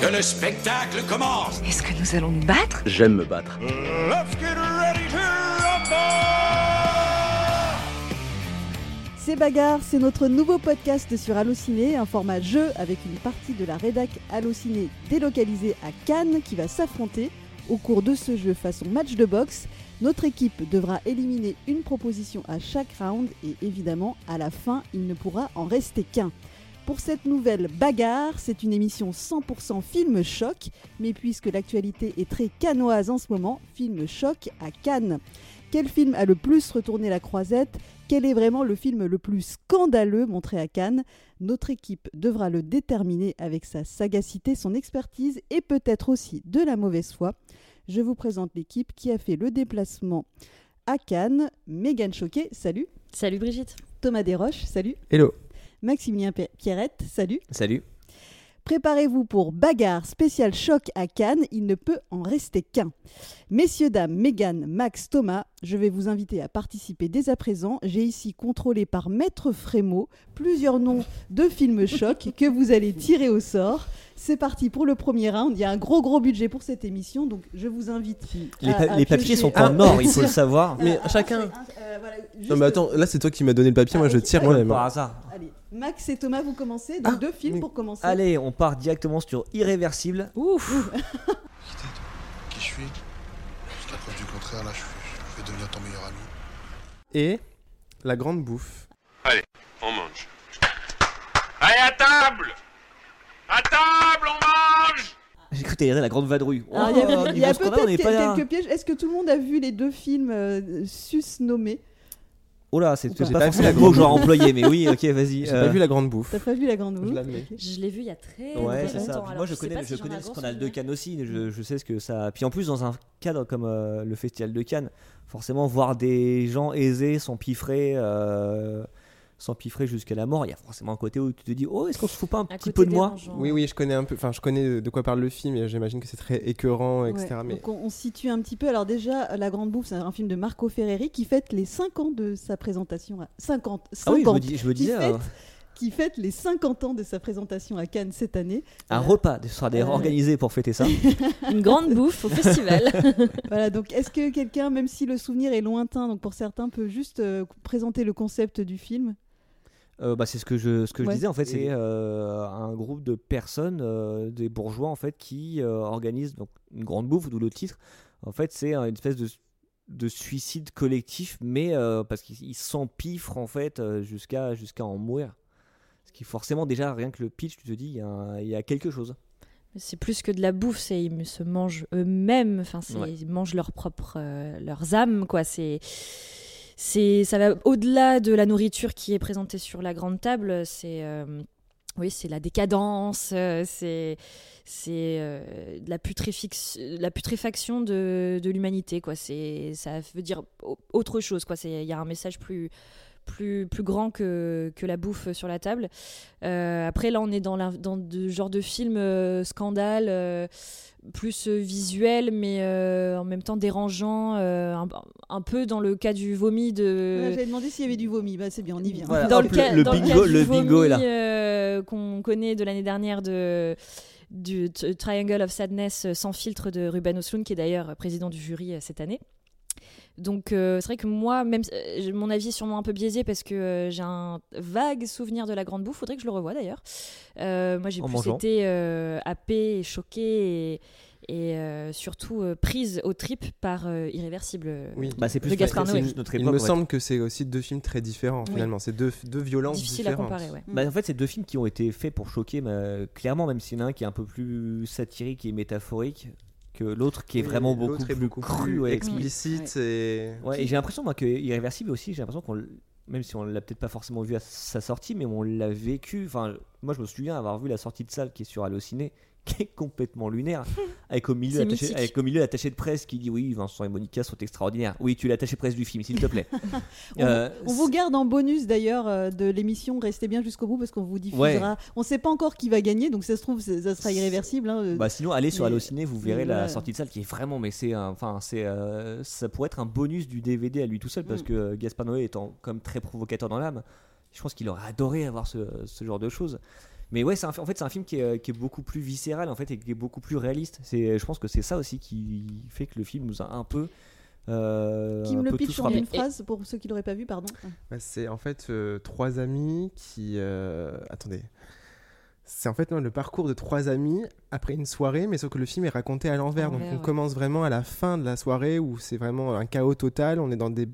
Que le spectacle commence Est-ce que nous allons nous battre? J'aime me battre. Let's get ready to C'est Bagarre, c'est notre nouveau podcast sur Allociné, un format jeu avec une partie de la rédac Allociné délocalisée à Cannes qui va s'affronter. Au cours de ce jeu façon match de boxe, notre équipe devra éliminer une proposition à chaque round et évidemment, à la fin, il ne pourra en rester qu'un. Pour cette nouvelle bagarre, c'est une émission 100% film choc, mais puisque l'actualité est très canoise en ce moment, film choc à Cannes. Quel film a le plus retourné la croisette? Quel est vraiment le film le plus scandaleux montré à Cannes? Notre équipe devra le déterminer avec sa sagacité, son expertise et peut-être aussi de la mauvaise foi. Je vous présente l'équipe qui a fait le déplacement à Cannes. Mégane Choquet, salut. Salut Brigitte. Thomas Desroches, salut. Hello. Maximilien Pi- Pierrette, salut. Salut. Préparez-vous pour bagarre spécial choc à Cannes, il ne peut en rester qu'un. Messieurs, dames, Mégane, Max, Thomas, je vais vous inviter à participer dès à présent. J'ai ici contrôlé par Maître Frémaux plusieurs noms de films choc que vous allez tirer au sort. C'est parti pour le premier round. Il y a un gros gros budget pour cette émission, donc je vous invite. Les, à- pa- à les papiers sont en or, il faut le savoir. Mais chacun- euh, voilà, juste- Non mais attends, là c'est toi qui m'as donné le papier, moi je Ah, tire moi-même. Par hasard. Allez, Max et Thomas, vous commencez. Donc Ah, deux films pour commencer. Allez, on part directement sur Irréversible. Ouf. qui je suis. Jusqu'à preuve du contraire, là, je, vais devenir ton meilleur ami. Et la grande bouffe. On mange. Allez, à table À table, on mange J'ai cru que t'allais la grande vadrouille. Alors, il y a, Oh, il y a on peut-être quelques pièges. Est-ce que tout le monde a vu les deux films euh, sus-nommés Oh là, c'est pas. pas, vu la grande employé, mais oui, ok, vas-y. J'ai euh, pas vu la grande bouffe. T'as pas vu la grande Je bouffe. Je l'ai vu il y a très Ouais, ça. longtemps. Alors, moi, je sais connais, je si connais le scandale de. Cannes aussi. Je, je sais ce que ça. Puis en plus, dans un cadre comme euh, le festival de Cannes, forcément, voir des gens aisés s'empiffrer, euh, s'empiffrer jusqu'à la mort, il y a forcément un côté où tu te dis, oh, est-ce qu'on se fout pas un petit peu de moi dérangeant. Oui oui, je connais un peu, enfin je connais de quoi parle le film et j'imagine que c'est très écœurant, etc. Ouais, Mais Donc on, situe un petit peu. Alors déjà, La Grande Bouffe, c'est un film de Marco Ferreri qui fête les 5 ans de sa présentation. À... 50, Ah oui, je 50 me, dis- je me qui, disais, fête, qui fête les 50 ans de sa présentation à Cannes cette année. un Voilà. repas sera d'ailleurs Euh, organisé pour fêter ça. Une grande bouffe au festival. Voilà, donc est-ce que quelqu'un, même si le souvenir est lointain, donc pour certains, peut juste euh, présenter le concept du film? Euh, bah, c'est ce que je, ce que Ouais. je disais en fait, c'est euh, un groupe de personnes, euh, des bourgeois en fait, qui euh, organisent donc une grande bouffe, d'où le titre. En fait, c'est une espèce de, de suicide collectif, mais euh, parce qu'ils ils s'empiffrent en fait jusqu'à jusqu'à en mourir. Ce qui forcément déjà rien que le pitch, tu te dis il y, a un- il y a quelque chose. c'est plus que de la bouffe, c'est ils se mangent eux-mêmes. Enfin, Ouais. ils mangent leur propre, euh, leurs âmes, quoi. C'est c'est ça va au-delà de la nourriture qui est présentée sur la grande table. C'est euh, oui, c'est la décadence, euh, c'est c'est euh, la, la putréfaction de, de l'humanité, quoi. C'est ça veut dire au- autre chose, quoi. C'est il y a un message plus plus, plus grand que, que la bouffe sur la table. Euh, après, là, on est dans, la, dans de genre de film euh, scandale, euh, plus visuel, mais euh, en même temps dérangeant, euh, un, un peu dans le cas du vomi de. J'avais demandé s'il y avait du vomi. Bah, c'est bien, on y vient. Voilà. dans le cas, le dans bingo- cas du le bingo vomi, est là. euh, qu'on connaît de l'année dernière de du Triangle of Sadness sans filtre de Ruben Osloon, qui est d'ailleurs président du jury cette année. Donc euh, c'est vrai que moi, même euh, mon avis est sûrement un peu biaisé parce que euh, j'ai un vague souvenir de la grande bouffe. Faudrait que je le revoie d'ailleurs. Euh, moi j'ai plus mangeant. été euh, happée, et choquée et, et, euh, surtout euh, prise aux tripes par euh, Irréversible. Oui. Bah, c'est plus De Gaspard Noé. notre il me semble que c'est aussi deux films très différents Oui. finalement, c'est deux, deux violences Difficile à différentes. comparer, ouais. Bah, en fait, c'est deux films qui ont été faits pour choquer, mais, clairement, même s'il y en a un qui est un peu plus satirique et métaphorique que l'autre qui est Oui, vraiment beaucoup est plus beaucoup cru. plus ouais. explicite et Ouais, et j'ai l'impression moi que Irréversible aussi, j'ai l'impression qu'on, même si on l'a peut-être pas forcément vu à sa sortie, mais on l'a vécu. Enfin, moi je me souviens avoir vu la sortie de salle qui est sur Allociné, qui est complètement lunaire, avec au milieu avec au milieu l'attaché de presse qui dit oui, Vincent et Monica sont extraordinaires. Oui, tu es l'attaché de presse du film, s'il te plaît. On, Euh, on vous garde en bonus d'ailleurs euh, de l'émission. Restez bien jusqu'au bout parce qu'on vous diffusera. On ne sait pas encore qui va gagner, donc ça se trouve, ça sera irréversible. hein. Bah sinon allez sur Mais- Allociné, vous verrez la sortie de salle qui est vraiment mais c'est enfin c'est euh, ça pourrait être un bonus du DVD à lui tout seul parce Mm. que euh, Gaspard Noé étant comme très provocateur dans l'âme, je pense qu'il aurait adoré avoir ce, ce genre de choses. Mais ouais, c'est un, en fait, c'est un film qui est, qui est beaucoup plus viscéral en fait et qui est beaucoup plus réaliste. C'est, je pense que c'est ça aussi qui fait que le film nous a un peu. Euh, Qui me le pitch frappés. une phrase pour ceux qui l'auraient pas vu, pardon. Bah, c'est en fait euh, trois amis qui. euh, Attendez. C'est en fait non, le parcours de trois amis après une soirée, mais sauf que le film est raconté à l'envers. Donc on ouais. commence vraiment à la fin de la soirée où c'est vraiment un chaos total. On est dans, des,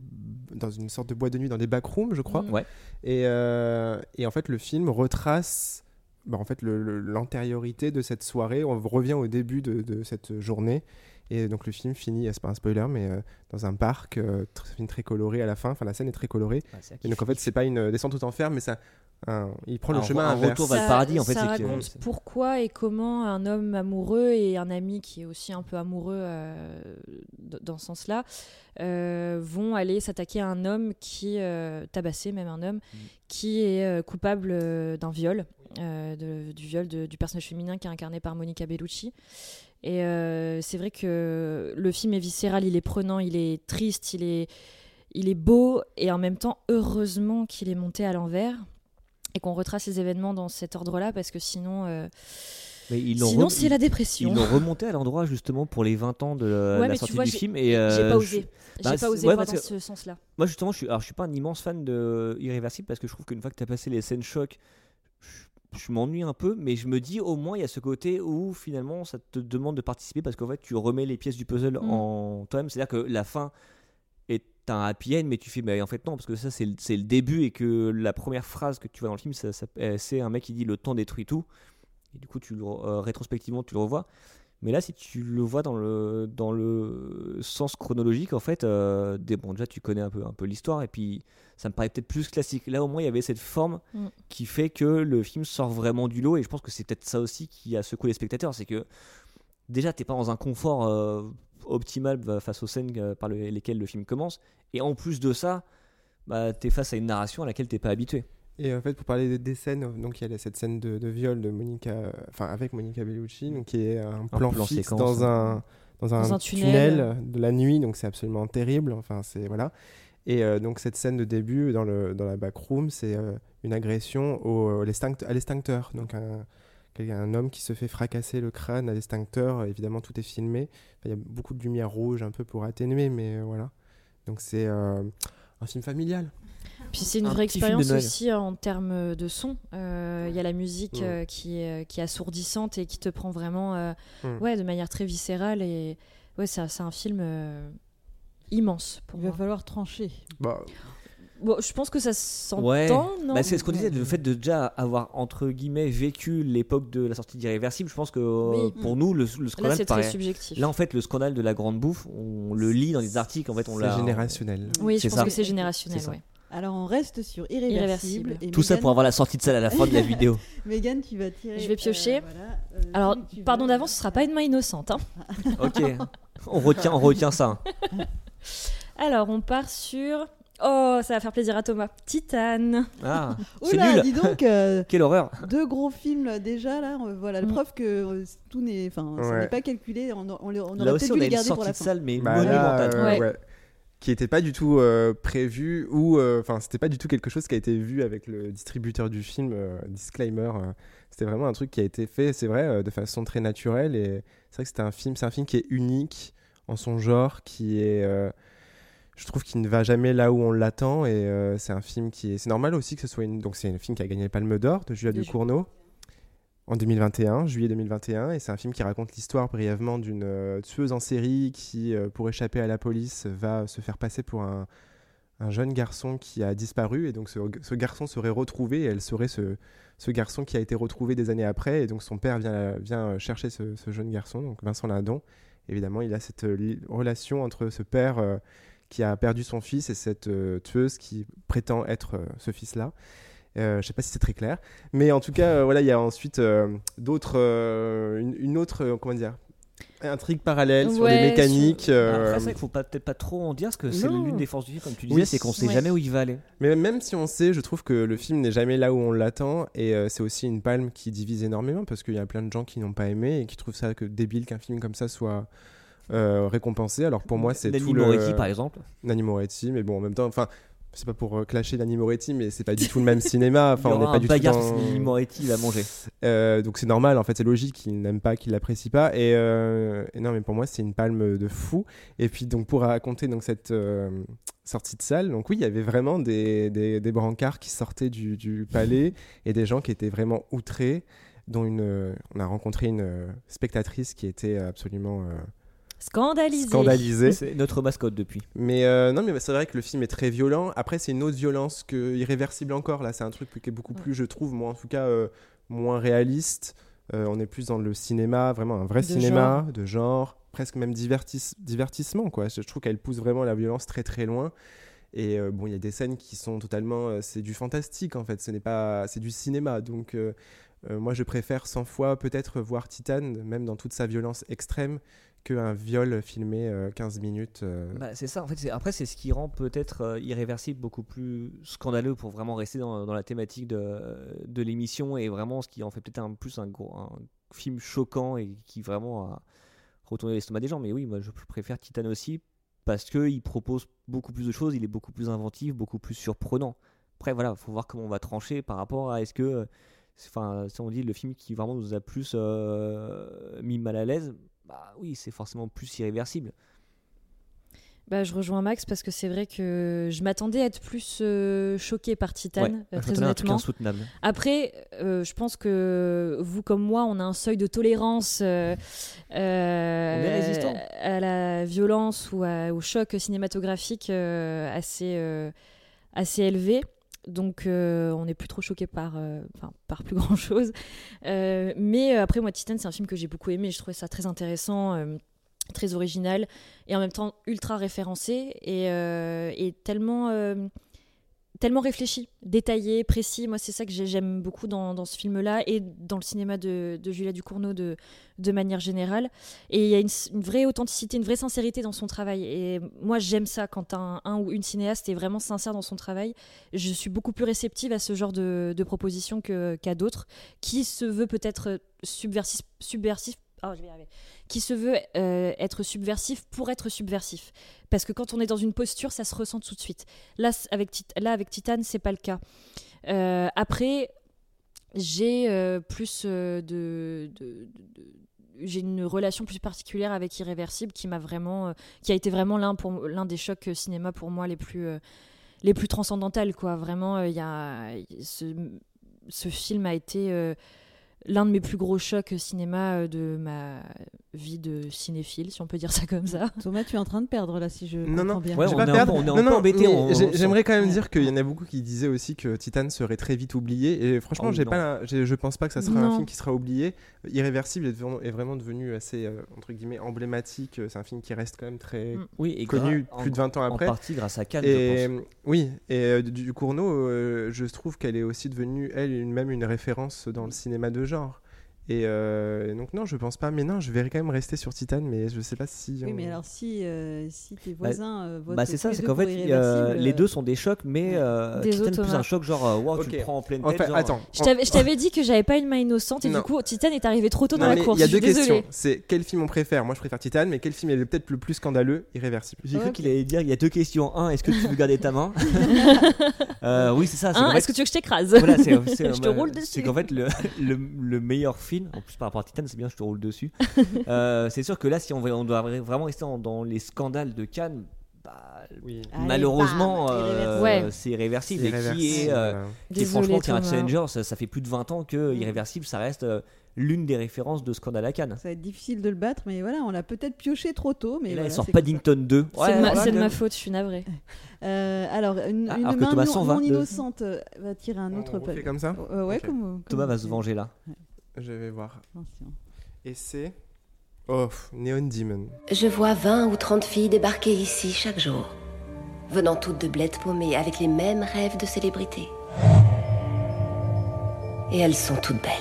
dans une sorte de boîte de nuit, dans des backrooms, je crois. Mm. Ouais. Et, euh, et en fait, le film retrace bah, en fait, l'antériorité de cette soirée. On revient au début de, de cette journée. Et donc le film finit, c'est pas un spoiler, mais euh, dans un parc, euh, tr- film très coloré à la fin. Enfin, la scène est très colorée. Ouais, Et donc en fait, c'est pas une descente aux enfers, mais ça, un- il prend le Un chemin un inverse. retour vers le paradis, en fait, ça que- raconte pourquoi et comment un homme amoureux et un ami qui est aussi un peu amoureux euh, dans ce sens-là euh, vont aller s'attaquer à un homme qui euh, tabassé, même un homme Mm. qui est euh, coupable euh, d'un viol, euh, de- du viol de- du personnage féminin qui est incarné par Monica Bellucci. Et euh, c'est vrai que le film est viscéral, il est prenant, il est triste, il est, il est beau et en même temps, heureusement qu'il est monté à l'envers et qu'on retrace les événements dans cet ordre-là parce que sinon, euh, Mais ils sinon c'est la dépression. Ils l'ont remonté à l'endroit justement pour les 20 ans de la, Ouais, sortie vois, du j'ai- film. Et J'ai euh, pas je- osé. bah, J'ai c'est- pas osé ouais, voir parce dans ce sens-là. Moi justement, je suis, alors je suis pas un immense fan de Irréversible parce que je trouve qu'une fois que tu as passé les scènes choc, je, je m'ennuie un peu, mais je me dis au moins il y a ce côté où finalement ça te demande de participer parce qu'en fait tu remets les pièces du puzzle Mm. en toi-même. C'est-à-dire que la fin est un happy end, mais tu fais, mais en fait non, parce que ça c'est le, début et que la première phrase que tu vois dans le film, ça- ça- euh, c'est un mec qui dit le temps détruit tout. Et du coup, tu le, euh, rétrospectivement, tu le revois. Mais là, si tu le vois dans le, dans le sens chronologique, en fait, euh, des, bon, déjà tu connais un peu, un peu l'histoire, et puis ça me paraît peut-être plus classique. Là, au moins, il y avait cette forme Mm. qui fait que le film sort vraiment du lot, et je pense que c'est peut-être ça aussi qui a secoué les spectateurs, c'est que déjà, t'es pas dans un confort euh, optimal bah, face aux scènes euh, par le- lesquelles le film commence, et en plus de ça, bah, t'es face à une narration à laquelle t'es pas habitué. Et en fait, pour parler des, des scènes, donc il y a cette scène de, de viol de Monica, enfin avec Monica Bellucci, donc qui est un plan, plan fixe séquence, dans ouais. un dans un, Dans un tunnel. tunnel. de la nuit, donc c'est absolument terrible. Enfin, c'est voilà. Et euh, donc cette scène de début dans le dans la backroom, c'est euh, une agression au, à l'extincteur, donc un un homme qui se fait fracasser le crâne à l'extincteur. Évidemment, tout est filmé. Enfin, Il y a beaucoup de lumière rouge un peu pour atténuer, mais euh, voilà. Donc c'est euh, un film familial. Puis c'est une Un vraie expérience aussi en termes de son. Euh, Il y a la musique Mm. euh, qui, est, qui est assourdissante et qui te prend vraiment euh, Mm. ouais, de manière très viscérale. Et ouais, c'est un film euh, immense pour Il va falloir trancher. Bah, Bon, je pense que ça s'entend, Ouais. non? Bah, c'est ce qu'on disait, le fait de déjà avoir entre guillemets vécu l'époque de la sortie d'Irréversible, je pense que euh, Oui. pour nous, le, le Là, scandale c'est très paraît- subjectif. Là, en fait, le scandale de la grande bouffe, on le lit dans des articles, en fait, on c'est l'a. générationnel. oui, je pense ça. que c'est générationnel. Ouais. Alors on reste sur irréversible. Irréversible. Et Tout ça pour avoir la sortie de salle à la fin de la vidéo. Mégane, tu vas tirer. Je vais piocher. euh, voilà, euh, Alors, pardon veux. d'avance, ce sera pas une main innocente. hein. Ok, on retient, on retient ça. Alors, on part sur. Oh, ça va faire plaisir à Thomas. Titane. Ah, c'est nul. dis donc, euh, Quelle horreur. deux gros films déjà là. Voilà, la Mm. preuve que euh, tout n'est, enfin, ça Ouais. n'est pas calculé. On, on, on Là aurait aussi, peut-être on dû a les une garder pour sortie la fin. salle, mais Bah, là, monumentale. euh, Ouais. ouais. Qui n'était pas du tout euh, prévu ou euh, enfin c'était pas du tout quelque chose qui a été vu avec le distributeur du film. euh, disclaimer, euh, c'était vraiment un truc qui a été fait, c'est vrai, euh, de façon très naturelle et c'est vrai que c'était un film, c'est un film qui est unique en son genre, qui est, euh, je trouve qu'il ne va jamais là où on l'attend et euh, c'est un film qui est, c'est normal aussi que ce soit une, donc c'est un film qui a gagné le Palme d'Or de Julia Ducournau en 2021, juillet 2021, et c'est un film qui raconte l'histoire brièvement d'une euh, tueuse en série qui, euh, pour échapper à la police, va se faire passer pour un, un jeune garçon qui a disparu, et donc ce, garçon serait retrouvé, et elle serait ce, garçon qui a été retrouvé des années après, et donc son père vient, vient chercher ce, jeune garçon, donc Vincent Lindon. Évidemment, il a cette euh, relation entre ce père euh, qui a perdu son fils et cette euh, tueuse qui prétend être euh, ce fils-là. Euh, je sais pas si c'est très clair, mais en tout cas, euh, voilà, il y a ensuite euh, d'autres, euh, une, une autre, euh, comment dire, intrigue parallèle sur des mécaniques. sur- euh, Après, c'est vrai qu'il faut peut-être pas trop en dire, parce que c'est l'une des forces du film, comme tu disais, Oui, c'est qu'on sait ouais. jamais où il va aller. Mais même si on sait, je trouve que le film n'est jamais là où on l'attend, et euh, c'est aussi une palme qui divise énormément parce qu'il y a plein de gens qui n'ont pas aimé et qui trouvent ça que débile qu'un film comme ça soit euh, récompensé. Alors pour moi, c'est Nanny tout le Moretti, par exemple. Nanny Moretti, mais bon, en même temps, enfin, c'est pas pour euh, clasher Danny Moretti, mais c'est pas du tout le même cinéma. Enfin, il on n'est pas du tout dans... si Moretti va manger. Euh, donc c'est normal, en fait, c'est logique qu'il n'aime pas, qu'il l'apprécie pas. Et, euh, et non, mais pour moi, c'est une palme de fou. Et puis, donc, pour raconter donc, cette euh, sortie de salle, donc oui, il y avait vraiment des, des, des brancards qui sortaient du, du palais et des gens qui étaient vraiment outrés, dont une, on a rencontré une spectatrice qui était absolument Scandalisé. scandalisée. C'est notre mascotte depuis. Mais euh, non, mais c'est vrai que le film est très violent. Après, c'est une autre violence que irréversible encore. Là, c'est un truc qui est beaucoup plus, je trouve, moi en tout cas, euh, moins réaliste. Euh, on est plus dans le cinéma, vraiment un vrai De cinéma de genre, presque même divertis- divertissement, quoi. Je, je trouve qu'elle pousse vraiment la violence très très loin. Et euh, bon, il y a des scènes qui sont totalement, euh, c'est du fantastique en fait. Ce n'est pas, c'est du cinéma. Donc euh, euh, moi, je préfère 100 fois peut-être voir Titan, même dans toute sa violence extrême, qu'un viol filmé euh, 15 minutes. euh, Bah, c'est ça, en fait. Après, c'est ce qui rend peut-être euh, irréversible beaucoup plus scandaleux pour vraiment rester dans, la thématique de, l'émission et vraiment ce qui en fait peut-être un plus un, gros, film choquant et qui vraiment a retourné l'estomac des gens. Mais oui, moi je préfère Titan aussi parce qu'il propose beaucoup plus de choses, il est beaucoup plus inventif, beaucoup plus surprenant. Après, voilà, faut voir comment on va trancher par rapport à est-ce que. euh, Enfin, si on dit le film qui vraiment nous a plus euh, mis mal à l'aise, bah oui, c'est forcément plus irréversible. Bah, je rejoins Max parce que c'est vrai que je m'attendais à être plus euh, choquée par Titan, Ouais, euh, très un truc honnêtement. insoutenable. Après, euh, je pense que vous comme moi, on a un seuil de tolérance euh, à la violence ou à- au choc cinématographique assez, assez élevé. Donc, euh, on n'est plus trop choqué par, euh, par plus grand chose. mais euh, après, moi, Titan, c'est un film que j'ai beaucoup aimé. Je trouvais ça très intéressant. très original et en même temps ultra référencé et, tellement tellement réfléchi, détaillé, précis. Moi, c'est ça que j'ai- j'aime beaucoup dans, ce film-là et dans le cinéma de, Julia Ducournau de, manière générale. Et il y a une, vraie authenticité, une vraie sincérité dans son travail. Et moi, j'aime ça quand un, ou une cinéaste est vraiment sincère dans son travail. Je suis beaucoup plus réceptive à ce genre de, propositions qu'à d'autres, qui se veut peut-être subversif arriver. qui se veut euh, être subversif pour être subversif. Parce que quand on est dans une posture, ça se ressent tout de suite. Là, avec, Tit- là, avec Titan, c'est pas le cas. Euh, après, j'ai euh, plus de, j'ai une relation plus particulière avec Irréversible qui m'a vraiment, qui a été vraiment l'un pour l'un des chocs cinéma pour moi les plus euh, les plus transcendantales quoi. Vraiment, il ce, film a été l'un de mes plus gros chocs cinéma euh, de ma vie de cinéphile, si on peut dire ça comme ça. Thomas, tu es en train de perdre là, si je Non, comprends non. bien. Ouais, on pas est perdre. on est un Non, peu non, embêté, on- J'aimerais quand même Ouais. dire qu'il y en a beaucoup qui disaient aussi que Titan serait très vite oublié. Et franchement, Oh, j'ai pas, je pense pas que ça sera un film qui sera oublié. Irréversible est, vraiment- est vraiment devenu assez euh, entre guillemets emblématique. C'est un film qui reste quand même très Mm. Oui, et connu plus de 20 ans après. En partie grâce à Cannes, je Et pense. oui, et euh, du du Cournot, euh, je trouve qu'elle est aussi devenue, elle, une- même une référence dans le cinéma de genre genre. Et, euh, et donc, non, je pense pas. Mais non, je vais quand même rester sur Titan, mais je sais pas si. Oui, on- mais alors si, euh, si tes voisins euh, votent Bah c'est ça, c'est qu'en fait, les euh, deux sont des chocs, mais euh, Des Titan autres, plus un choc genre euh, wow, tu Ok. le prends en pleine En tête. fait, genre, attends. Je t'avais, je t'avais dit que j'avais pas une main innocente et Non. du coup Titan est arrivé trop tôt dans la course. Il y a deux désolée. questions. C'est quel film on préfère? Moi, je préfère Titan, mais quel film est peut-être le plus scandaleux? Irréversible. J'ai cru qu'il allait dire il y a deux questions. Un, est-ce que tu veux garder ta main? Euh, Oui, c'est ça. c'est est-ce que tu veux que je t'écrase? Voilà, c'est, c'est- Je te euh, roule C'est dessus. qu'en fait, le meilleur film, en plus par rapport à Titan, c'est bien, je te roule dessus. Euh, c'est sûr que là, si on, on doit vraiment rester en- dans les scandales de Cannes, bah, Oui. Allez, malheureusement, euh. Ouais. c'est irréversible. Et qui est, euh, voilà. qui est franchement, qui est un challenger, ça, ça fait plus de 20 ans que Irréversible, ça reste euh, l'une des références de Scandale à Cannes. Ça va être difficile de le battre, mais voilà, on l'a peut-être pioché trop tôt. Mais Et là, voilà, il sort. Paddington 2. C'est de ma, voilà, de faute, je suis navrée. Euh, alors, une, Ah, une alors que main non, non innocente va tirer un On autre refait papier. comme ça Euh, ouais, comme, comme Thomas va se venger là. Je vais voir. Attention. Et c'est. Oh, Neon Demon. Je vois 20 ou 30 filles débarquer ici chaque jour, venant toutes de bled paumées avec les mêmes rêves de célébrité. Et elles sont toutes belles.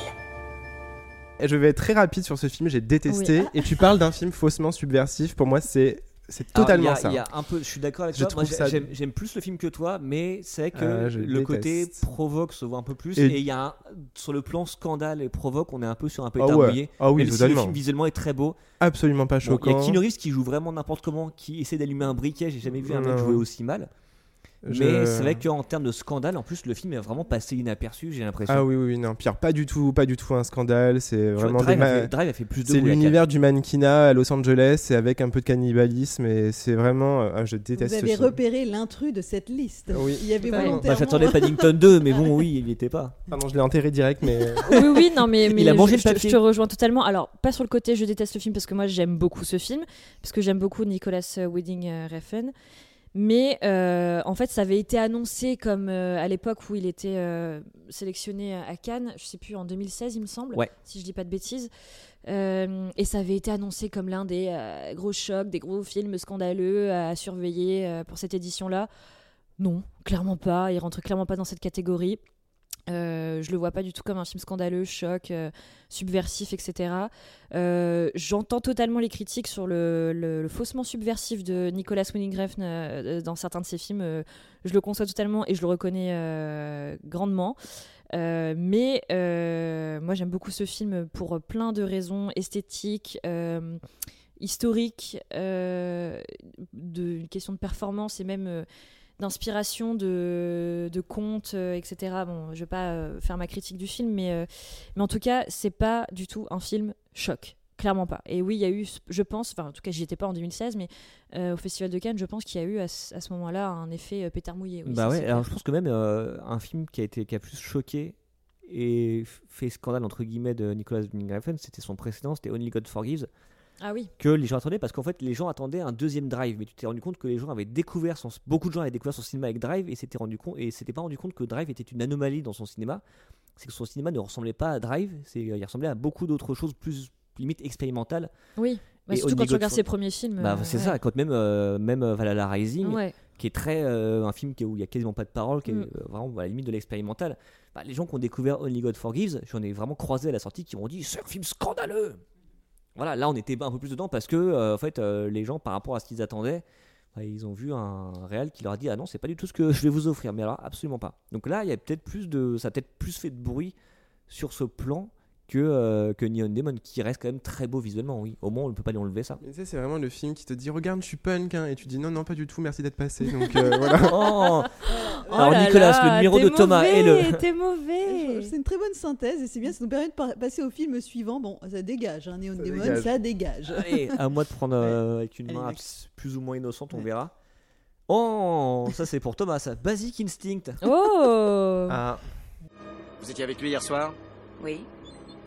Et je vais être très rapide sur ce film, j'ai détesté. Oui. Et tu parles d'un film faussement subversif. Pour moi, c'est c'est Alors, totalement il y a- ça. il y a un peu, je suis d'accord avec Je toi. Ça- j'aime, plus le film que toi, mais c'est que je le côté provoque se voit un peu plus. Et- il y a un- sur le plan scandale et provoque, on est un peu sur un peu Ah étard ouais. mouillé. Ah oui, si le film visuellement est très beau. Absolument pas Bon, il y choquant. a Keanu Reeves qui joue vraiment n'importe comment, qui essaie d'allumer un briquet. J'ai jamais vu un mec jouer aussi mal. Je- Mais c'est vrai qu'en termes de scandale, en plus, le film est vraiment passé inaperçu, j'ai l'impression. Ah oui, oui, non, Pierre, pas du tout, pas du tout un scandale. C'est vraiment des Drive, ma- a fait, Drive a fait plus de C'est l'univers du mannequinat à Los Angeles et avec un peu de cannibalisme et c'est vraiment. ah, je Vous déteste ce avez film. repéré l'intrus de cette liste. Oui. Il y avait volontairement. Bah, J'attendais Paddington 2, mais bon, oui, il n'y était pas. Pardon, je l'ai enterré direct, mais. oui, oui, non, mais, mais Il a mangé je, le je te- papier. je te rejoins totalement. Alors, pas sur le côté, je déteste le film parce que moi j'aime beaucoup ce film, parce que j'aime beaucoup Nicolas euh, Winding euh, Refn. Mais euh, en fait, ça avait été annoncé comme euh, à l'époque où il était euh, sélectionné à Cannes, je sais plus, en 2016, il me semble, Ouais. si je dis pas de bêtises. Et ça avait été annoncé comme l'un des gros chocs, des gros films scandaleux à surveiller pour cette édition-là. Non, clairement pas. Il rentre clairement pas dans cette catégorie. Euh, je le vois pas du tout comme un film scandaleux, choc, euh, subversif, etc. Euh, J'entends totalement les critiques sur le, faussement subversif de Nicolas euh, dans certains de ses films. Je le conçois totalement et je le reconnais grandement. Mais moi j'aime beaucoup ce film pour plein de raisons esthétiques, historiques, euh, de, une question de performance et même d'inspiration de, de contes, euh, etc. Bon, je vais pas euh, faire ma critique du film, mais, euh, mais en tout cas, c'est pas du tout un film choc. Clairement pas. Et oui, il y a eu, je pense, enfin en tout cas, j'y étais pas en 2016, mais au Festival de Cannes, je pense qu'il y a eu à, ce- à ce moment-là un effet pétard mouillé. oui, bah ça, ouais, alors clair. je pense que même un film qui a, été, qui a plus choqué et fait scandale, entre guillemets, de Nicolas Winding Refn, c'était son précédent, c'était Only God Forgives, Ah oui, que les gens attendaient parce qu'en fait, les gens attendaient un deuxième Drive, mais tu t'es rendu compte que les gens avaient découvert son, beaucoup de gens avaient découvert son cinéma avec Drive et s'étaient rendu compte et s'étaient pas rendu compte que Drive était une anomalie dans son cinéma. C'est que son cinéma ne ressemblait pas à Drive, c'est il ressemblait à beaucoup d'autres choses plus limite expérimentales. oui. Bah, Et surtout quand tu regardes ses premiers films. Bah euh, c'est ouais. ça, quand même euh, même euh, Valhalla Rising, Ouais. qui est très euh, un film qui, où il y a quasiment pas de parole, qui est Mm. euh, vraiment à la limite de l'expérimental. Bah, les gens qui ont découvert Only God Forgives, j'en ai vraiment croisé à la sortie qui m'ont dit c'est un film scandaleux. Voilà, là on était un peu plus dedans parce que euh, fait euh, les gens par rapport à ce qu'ils attendaient, bah, ils ont vu un réel qui leur a dit ah non c'est pas du tout ce que je vais vous offrir, mais alors absolument pas. Donc là il y a peut-être plus de, ça a peut-être plus fait de bruit sur ce plan que euh, que Neon Demon qui reste quand même très beau visuellement. Oui, au moins on ne peut pas lui enlever ça. Mais tu sais, c'est vraiment le film qui te dit Regarde, je suis punk. hein, et tu dis Non, non, pas du tout, merci d'être passé. Donc euh, voilà. Oh Oh Alors, là Nicolas, là, le numéro de Thomas est le- T'es mauvais. C'est une très bonne synthèse et c'est bien, ça nous permet de par- passer au film suivant. Bon, ça dégage, hein, Neon Ça Demon, dégage. ça dégage. Allez, à moi de prendre euh, avec une Allez, main Max. plus ou moins innocente, on Ouais. verra. Oh, ça c'est pour Thomas, ça. Basic Instinct. Oh Ah, Vous étiez avec lui hier soir? Oui,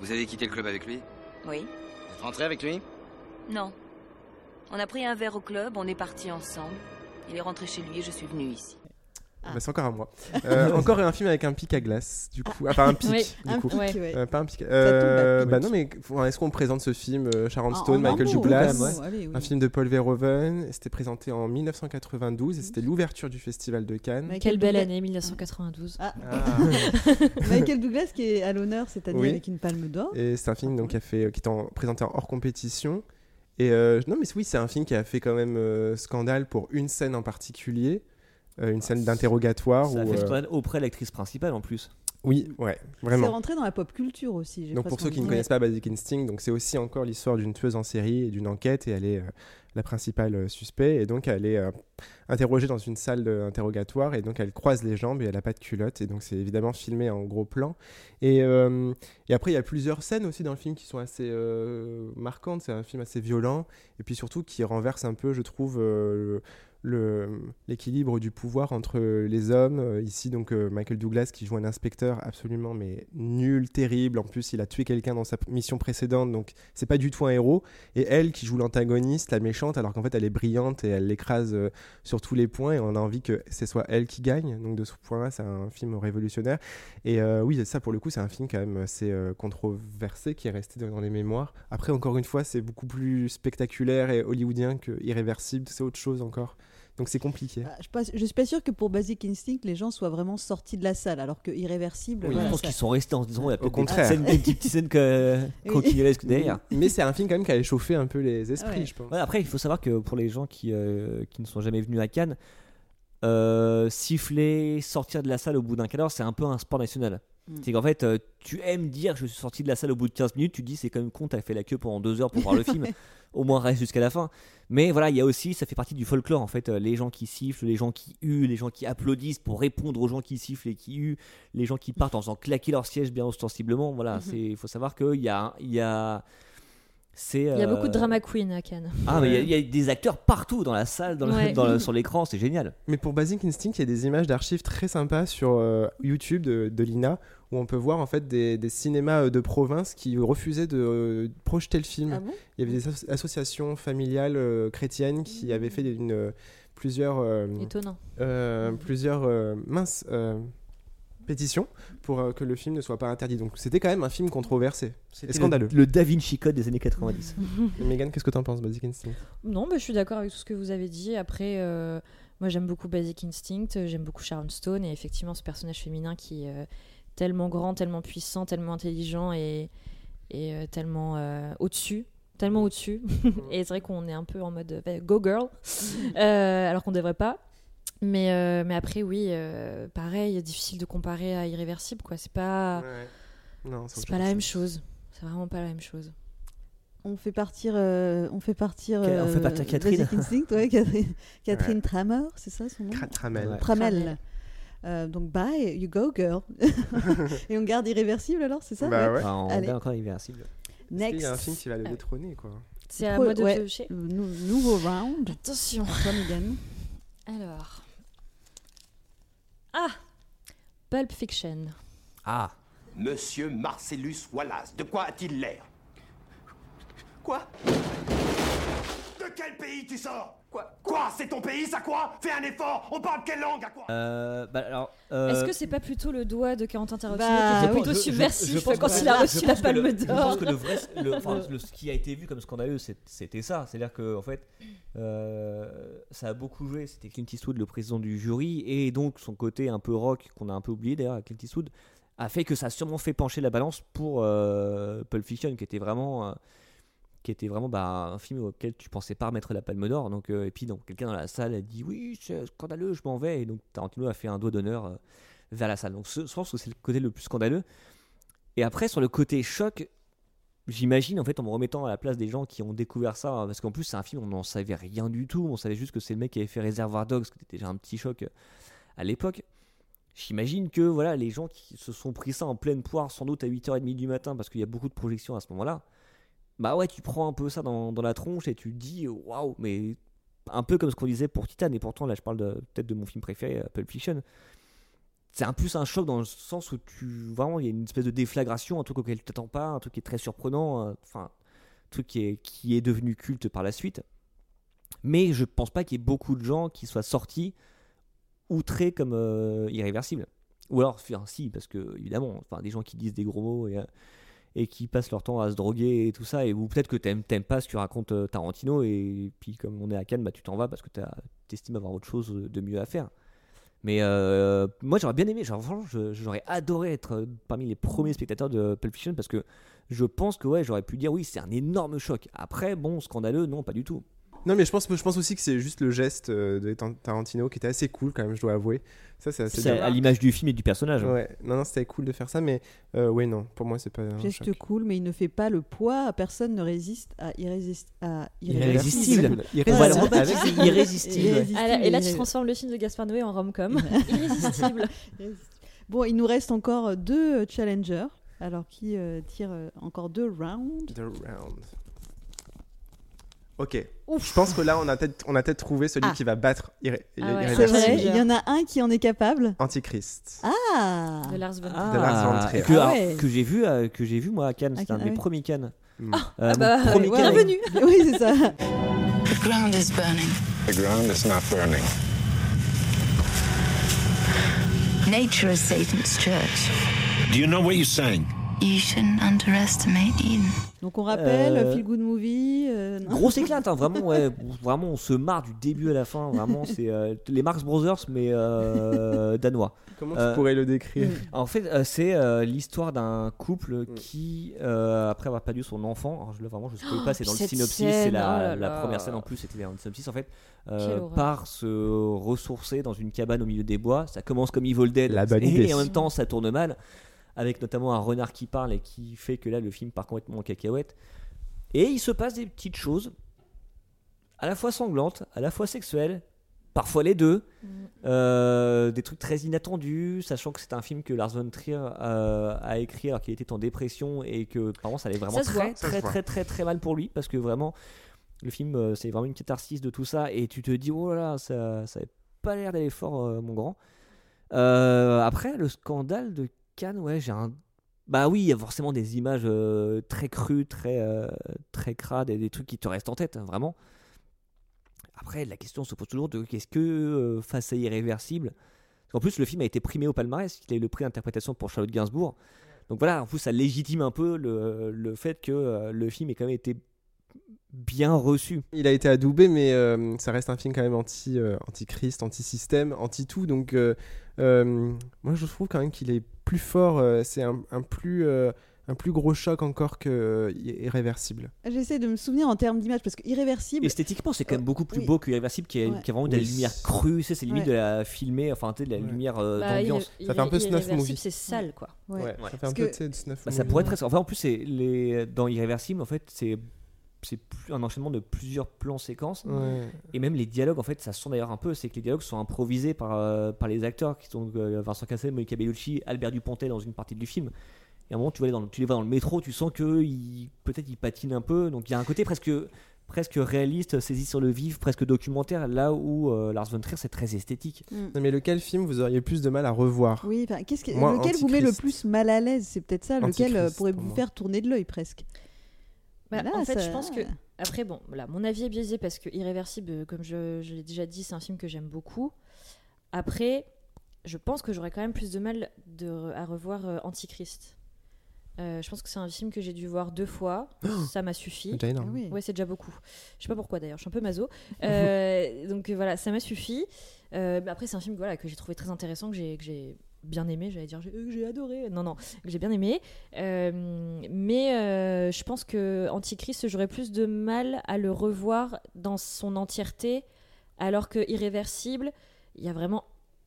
Vous avez quitté le club avec lui oui. Vous êtes rentré avec lui Non. On a pris un verre au club, on est partis ensemble. Il est rentré chez lui et je suis venue ici. Ah. bah, c'est encore à moi. Euh, encore un film avec un pic à glace, du coup. Enfin, un pic, Oui, du Un coup. pic, Ouais. ouais. Euh, pas un pic. Euh, à pic. bah non, mais est-ce qu'on présente ce film euh, Sharon Ah, Stone, en Michael Douglas quand même, ouais. Allez, oui. Un film de Paul Verhoeven. C'était présenté en 1992 et c'était l'ouverture du Festival de Cannes. Michael Quelle belle année, 1992. Ah, Ah. Michael Douglas qui est à l'honneur cette année Oui. avec une palme d'or. Et c'est un film donc, qui, a fait, qui est en- présenté en hors compétition. Et euh, non, mais oui, c'est un film qui a fait quand même euh, scandale pour une scène en particulier, euh, une scène d'interrogatoire. Ça où, fait euh, auprès de l'actrice principale en plus. Oui, ouais, C'est vraiment. rentré dans la pop culture aussi. Donc pour ceux qui ne connaissent pas Basic Instinct, donc c'est aussi encore l'histoire d'une tueuse en série et d'une enquête et elle est euh, la principale euh, suspect et donc elle est euh, interrogée dans une salle d'interrogatoire et donc elle croise les jambes et elle n'a pas de culotte et donc c'est évidemment filmé en gros plan et, euh, et après il y a plusieurs scènes aussi dans le film qui sont assez euh, marquantes, c'est un film assez violent et puis surtout qui renverse un peu je trouve euh, le- l'équilibre du pouvoir entre les hommes. Euh, Ici, donc, euh, Michael Douglas qui joue un inspecteur absolument mais nul, terrible. En plus, il a tué quelqu'un dans sa mission précédente, donc c'est pas du tout un héros. Et elle qui joue l'antagoniste, la méchante, alors qu'en fait, elle est brillante et elle l'écrase euh, sur tous les points. Et on a envie que ce soit elle qui gagne. Donc, de ce point-là, c'est un film révolutionnaire. Et oui, ça, pour le coup, c'est un film quand même assez controversé qui est resté dans les mémoires. Après, encore une fois, c'est beaucoup plus spectaculaire et hollywoodien que irréversible. C'est autre chose encore. Donc, c'est compliqué. Ah, je, suis pas- je suis pas sûr que pour Basic Instinct, les gens soient vraiment sortis de la salle, alors que Irréversible. Oui, je pense qu'ils sont restés en se disant il y a peut-être des contraire. petites scènes, des petites scènes que, derrière. Mais c'est un film quand même qui a échauffé un peu les esprits, ouais. je pense. Ouais, après, il faut savoir que pour les gens qui, euh, qui ne sont jamais venus à Cannes, euh, siffler, sortir de la salle au bout d'un quart d'heure, c'est un peu un sport national. Mm. C'est qu'en fait, euh, tu aimes dire je suis sorti de la salle au bout de 15 minutes, tu te dis c'est quand même con, t'as fait la queue pendant deux heures pour voir le film, au moins reste jusqu'à la fin. Mais voilà, il y a aussi, ça fait partie du folklore en fait, euh, les gens qui sifflent, les gens qui huent, les gens qui applaudissent pour répondre aux gens qui sifflent et qui huent, les gens qui partent en faisant claquer leur siège bien ostensiblement. Voilà, Mhm. il faut savoir qu'il y a, il y a, c'est. Il y a beaucoup de euh, drama queen à Cannes. Ah, mais il y a- il y, a des acteurs partout dans la salle, dans la- Ouais. dans le- sur l'écran, c'est génial. Mais pour Basic Instinct, il y a des images d'archives très sympas sur euh, YouTube de, de l'INA où on peut voir en fait des, des cinémas euh, de province qui refusaient de euh, projeter le film. Ah bon? Il y avait des asso- associations familiales euh, chrétiennes qui avaient fait une, plusieurs, euh, Étonnant. euh, plusieurs euh, minces euh, pétitions pour euh, que le film ne soit pas interdit. Donc c'était quand même un film controversé et scandaleux. Le, le Da Vinci Code des années 90. Et Megan, qu'est-ce que tu en penses, Basic Instinct? Non, bah, je suis d'accord avec tout ce que vous avez dit. Après, euh, moi j'aime beaucoup Basic Instinct, j'aime beaucoup Sharon Stone et effectivement ce personnage féminin qui euh, tellement grand, tellement puissant, tellement intelligent et, et euh, tellement euh, au-dessus. Tellement au-dessus. et c'est vrai qu'on est un peu en mode euh, go girl, euh, alors qu'on devrait pas. Mais, euh, mais après, oui, euh, pareil, difficile de comparer à Irréversible. quoi. C'est pas, Non, c'est pas la même chose. C'est vraiment pas la même chose. On fait partir, euh, on fait partir, on fait partir Catherine. Instinct, ouais, Catherine, Catherine Ouais. Tramer, c'est ça son nom? Tramel. Tramel. Euh, donc bye, you go girl. Et on garde irréversible alors, c'est ça Bah ouais. Enfin, on Allez. est encore irréversible. Il Next. y a un film qui va le Ah. détrôner quoi. C'est à moi de ouais. piocher. Nou- nouveau round. Attention. Alors. Ah Pulp Fiction. Ah, Monsieur Marcellus Wallace, de quoi a-t-il l'air? Quoi? De quel pays tu sors Quoi Quoi C'est ton pays, ça quoi Fais un effort On parle quelle langue à quoi euh, bah alors. euh, Est-ce que c'est pas plutôt le doigt de Quentin Tarantino Bah, qui était plutôt je- je- subversif je pense quand que- il a je reçu la Palme le- Je d'Or pense que le vrai, le- enfin, le- ce qui a été vu comme scandaleux, c'était ça. C'est-à-dire que en fait, euh, ça a beaucoup joué. C'était Clint Eastwood, le président du jury, et donc son côté un peu rock qu'on a un peu oublié d'ailleurs, à Clint Eastwood, a fait que ça a sûrement fait pencher la balance pour euh, Pulp Fiction, qui était vraiment, euh, qui était vraiment bah, un film auquel tu pensais pas remettre la Palme d'Or. Donc, euh, et puis donc quelqu'un dans la salle a dit oui, c'est scandaleux, je m'en vais, et donc Tarantino a fait un doigt d'honneur euh, vers la salle. Donc je pense que c'est le côté le plus scandaleux. Et après, sur le côté choc, j'imagine, en fait, en me remettant à la place des gens qui ont découvert ça, hein, parce qu'en plus, c'est un film, on n'en savait rien du tout. On savait juste que c'est le mec qui avait fait Réservoir Dogs, qui était déjà un petit choc euh, à l'époque. J'imagine que voilà, les gens qui se sont pris ça en pleine poire, sans doute à 8h30 du matin, parce qu'il y a beaucoup de projections à ce moment-là, bah ouais, tu prends un peu ça dans, dans la tronche et tu dis, waouh, mais un peu comme ce qu'on disait pour Titan, et pourtant là, je parle peut-être de mon film préféré, euh, Pulp Fiction. C'est un plus un choc dans le sens où tu vraiment il y a une espèce de déflagration un truc auquel tu t'attends pas un truc qui est très surprenant euh, enfin un truc qui est, qui est devenu culte par la suite. Mais je pense pas qu'il y ait beaucoup de gens qui soient sortis outrés comme euh, irréversibles ou alors si parce que évidemment enfin des gens qui disent des gros mots et, et qui passent leur temps à se droguer et tout ça et ou peut-être que t'aimes t'aimes pas ce que raconte euh, Tarantino et puis comme on est à Cannes bah tu t'en vas parce que t'estimes avoir autre chose de mieux à faire mais euh, moi j'aurais bien aimé, genre, j'aurais adoré être euh, parmi les premiers spectateurs de Pulp Fiction parce que je pense que ouais, j'aurais pu dire oui, c'est un énorme choc. Après, bon, scandaleux, non, pas du tout. Non, mais je pense, je pense aussi que c'est juste le geste euh, de Tar- Tarantino qui était assez cool quand même, je dois avouer. Ça, c'est assez C'est bien. à l'image du film et du personnage. hein. Ouais, non, non, c'était cool de faire ça, mais euh, ouais, non, pour moi, c'est pas un Geste choc. cool, mais il ne fait pas le poids. Personne ne résiste à, irrésist... à Irrésistible. Irrésistible. Voilà. irrésistible. Irrésistible. Ah, là- et là, tu transformes le film de Gaspard Noé en rom-com. Irrésistible. Bon, il nous reste encore deux challengers. Alors, qui euh, tire euh, encore deux rounds The round. Ok. Je pense que là, on a peut-être on a peut-être trouvé celui Ah. qui va battre Irré- Ah ouais. C'est vrai, il y en a un qui en est capable. Antichrist. Ah De Lars von Ah, De Lars von Trier. que, Ah ouais. que j'ai vu, euh, que j'ai vu moi à Cannes, Ah, c'était un de ah mes oui. premiers Cannes. Hmm. Euh, mon bah, premier ouais, Cannes avec- bienvenue. Oui, c'est ça. The ground is burning. The ground is not burning. Nature is Satan's church. Do you know what you're saying? You shouldn't underestimate Eden. Donc, on rappelle, Euh, Feel Good Movie. euh, non. Grosse éclate, hein, vraiment, ouais, vraiment, on se marre du début à la fin. Vraiment, c'est euh, les Marx Brothers, mais euh, danois. Comment Euh, tu pourrais le décrire? En fait, euh, c'est euh, l'histoire d'un couple qui, euh, après avoir perdu son enfant, alors je, le- vraiment, je ne spoil pas, c'est dans le synopsis, c'est oh la, là. première scène en plus, c'était dans le synopsis en fait, euh, part se ressourcer dans une cabane au milieu des bois. Ça commence comme Evil Dead, La et, et en même temps ça tourne mal. Avec notamment un renard qui parle et qui fait que là le film part complètement en cacahuète. Et il se passe des petites choses à la fois sanglantes, à la fois sexuelles, parfois les deux, euh, des trucs très inattendus, sachant que c'est un film que Lars von Trier euh, a écrit alors qu'il était en dépression et que par contre ça allait vraiment Ça très très, très très très mal pour lui parce que vraiment le film euh, c'est vraiment une catharsis de tout ça et tu te dis oh là là ça ça avait pas l'air d'aller fort euh, mon grand. Euh, après le scandale de Ouais j'ai un bah oui il y a forcément des images euh, très crues très euh, très crades et des trucs qui te restent en tête hein, vraiment. Après, la question se pose toujours de qu'est-ce que, euh, face à Irréversible, qu'en plus, le film a été primé au palmarès, il a eu le prix d'interprétation pour Charlotte Gainsbourg. Donc voilà, en plus, ça légitime un peu le, le fait que le film ait quand même été bien reçu. Il a été adoubé, mais euh, ça reste un film quand même anti, euh, anti-Christ, anti-système, anti-tout. Donc, euh, euh, moi, je trouve quand même qu'il est plus fort. euh, c'est un, un plus, euh, un plus gros choc encore que euh, Irréversible. J'essaie de me souvenir en termes d'image parce que irréversible. Esthétiquement, c'est quand même beaucoup plus oui. beau que Irréversible, qui a, Ouais. qui a vraiment de la lumière crue, c'est limite Ouais. de la filmée, enfin, tu sais, de la Ouais. lumière euh, Bah, d'ambiance. Ça fait un peu snuff irréversible, movie. C'est sale, quoi. Ouais. Ouais, Ouais. Ça fait Parce un peu snuff Bah, ça pourrait être très. Enfin, en plus, c'est les... dans Irréversible, en fait, c'est c'est un enchaînement de plusieurs plans séquences. Ouais. Et même les dialogues, en fait, ça se sent d'ailleurs un peu, c'est que les dialogues sont improvisés par, euh, par les acteurs qui sont euh, Vincent Cassel, Monica Bellucci, Albert Dupontet dans une partie du film. Et à un moment, tu, vois, dans le- tu les vois dans le métro, tu sens que ils- peut-être ils patinent un peu. Donc il y a un côté presque, presque réaliste, saisi sur le vif, presque documentaire, là où euh, Lars von Trier, c'est très esthétique. Non, mais lequel film vous auriez le plus de mal à revoir? Oui, que- Moi, lequel vous met le plus mal à l'aise? C'est peut-être ça, lequel euh, Antichrist, pourrait pour vous faire tourner de l'œil presque. Bah, Là, en fait, ça- je pense que. Après, bon, là, mon avis est biaisé parce que Irréversible, euh, comme je, je l'ai déjà dit, c'est un film que j'aime beaucoup. Après, je pense que j'aurais quand même plus de mal de, à revoir euh, Antichrist. Euh, je pense que c'est un film que j'ai dû voir deux fois. ça m'a suffi. C'est déjà énorme. Ah oui. Ouais, c'est déjà beaucoup. Je sais pas pourquoi d'ailleurs, je suis un peu maso. Euh, donc voilà, ça m'a suffi. Euh, après, c'est un film voilà, que j'ai trouvé très intéressant, que j'ai bien aimé. J'allais dire euh, j'ai adoré. Non, non, que j'ai bien aimé. Euh, mais euh, je pense que Antichrist, j'aurais plus de mal à le revoir dans son entièreté, alors que Irréversible, il y a vraiment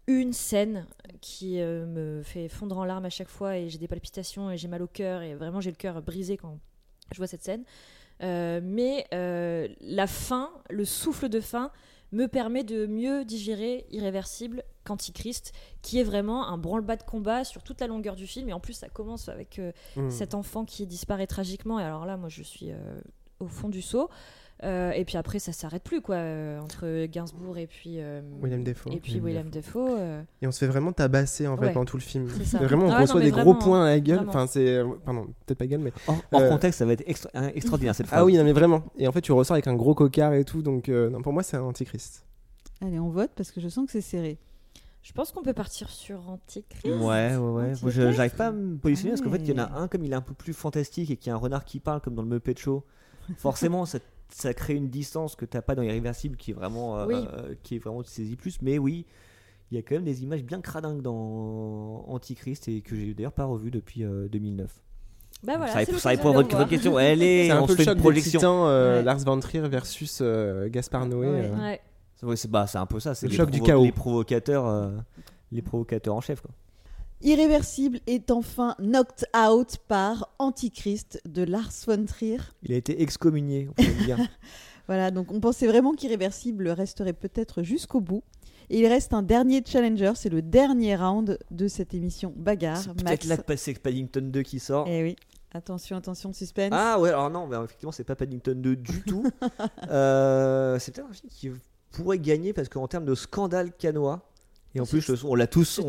une scène qui me fait fondre en larmes à chaque fois et j'ai des palpitations et j'ai mal au cœur et vraiment j'ai le cœur brisé quand je vois cette scène. Mais la fin, le souffle de fin, me permet de mieux digérer Irréversible qu'Antichrist, qui est vraiment un branle-bas de combat sur toute la longueur du film. Et en plus, ça commence avec euh, Mm. cet enfant qui disparaît tragiquement. Et alors là, moi, je suis euh, au fond du seau. Euh, et puis après, ça s'arrête plus, quoi, euh, entre Gainsbourg et puis, euh, William Dafoe. et puis William Dafoe. euh, Et on se fait vraiment tabasser en fait Ouais. pendant tout le film. C'est ça. Vraiment, on Ah reçoit non, des gros points à la gueule. vraiment. Enfin, c'est. Pardon, peut-être pas gueule, mais. Hors, hors contexte, ça va être extra- un- extraordinaire cette phrase. Ah oui, non, mais vraiment. Et en fait, tu ressors avec un gros cocard et tout. Donc, euh, non, pour moi, c'est un antichrist. Allez, on vote parce que je sens que c'est serré. Je pense qu'on peut partir sur Antichrist. Ouais, ouais, ouais. Moi, je- j'arrive pas à me positionner parce qu'en fait, il y en a Ouais. un comme il est un peu plus fantastique et qui a un renard qui parle comme dans le Muppet Show. Forcément, ça, ça crée une distance que t'as pas dans Irréversible qui est vraiment, euh, Oui. euh, qui est vraiment tu saisis plus. Mais oui, il y a quand même des images bien cradingues dans Antichrist et que j'ai d'ailleurs pas revu depuis euh, 2009. Bah voilà, ça, répond- ça l'occasion répond à votre, question. Allez, C'est un on peu se le fait choc une projection. titans, euh, Ouais. Lars von Trier versus euh, Gaspard Noé. Ouais. euh. Ouais. C'est bah, c'est un peu ça. C'est Le choc du chaos. Les provocateurs, euh, les provocateurs en chef. Quoi. Irréversible est enfin knocked out par Antichrist de Lars von Trier. Il a été excommunié, on peut le dire. Voilà, donc on pensait vraiment qu'Irréversible resterait peut-être jusqu'au bout. Et il reste un dernier challenger, c'est le dernier round de cette émission Bagarre. C'est peut-être là que c'est Paddington 2 qui sort. Eh oui, attention, attention, suspense. Ah ouais, alors non, mais effectivement, c'est pas Paddington 2 du tout. Euh, c'est peut-être un film qui pourrait gagner parce qu'en termes de scandale canois, et en plus, on l'a tous,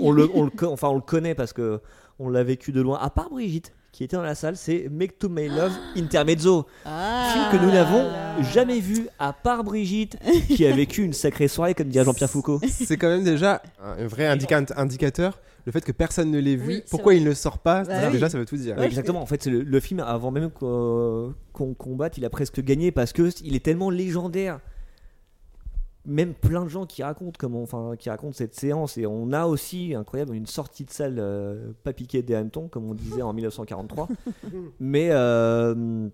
on, le, on le co- enfin, on le connaît parce que on l'a vécu de loin. À part Brigitte, qui était dans la salle, c'est Make to My Love Intermezzo. Ah Film que nous n'avons jamais vu, à part Brigitte, qui a vécu une sacrée soirée, comme dirait Jean-Pierre Foucault. C'est quand même déjà un vrai indica- indicateur. Le fait que personne ne l'ait vu, Oui, pourquoi vrai. il ne sort pas, Bah oui. déjà ça veut tout dire. Ouais, exactement. En fait, le, le film avant même qu'on qu'on combatte, il a presque gagné parce que il est tellement légendaire. Même plein de gens qui racontent comment, enfin, qui racontent cette séance et on a aussi incroyable une sortie de salle euh, pas piquée des hannetons comme on disait en 1943. Mais euh,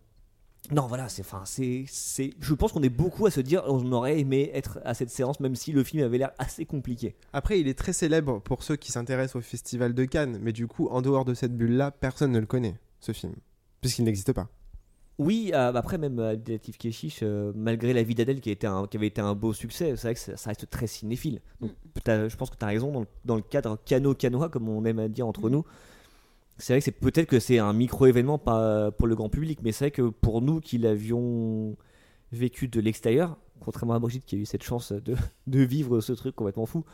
Non, voilà, c'est, enfin, c'est, c'est, je pense qu'on est beaucoup à se dire, on aurait aimé être à cette séance, même si le film avait l'air assez compliqué. Après, il est très célèbre pour ceux qui s'intéressent au Festival de Cannes, mais du coup, en dehors de cette bulle-là, personne ne le connaît, ce film, puisqu'il n'existe pas. Oui, euh, après même euh, Keshish, euh, malgré La vie d'Adèle qui, un- avait été un beau succès, c'est vrai que ça, ça reste très cinéphile. Donc, t'as- je pense que tu as raison dans le, dans le cadre cano-canois, comme on aime à dire entre nous. C'est vrai que c'est peut-être que c'est un micro-événement pas pour le grand public, mais c'est vrai que pour nous qui l'avions vécu de l'extérieur, contrairement à Brigitte qui a eu cette chance de, de vivre ce truc complètement fou,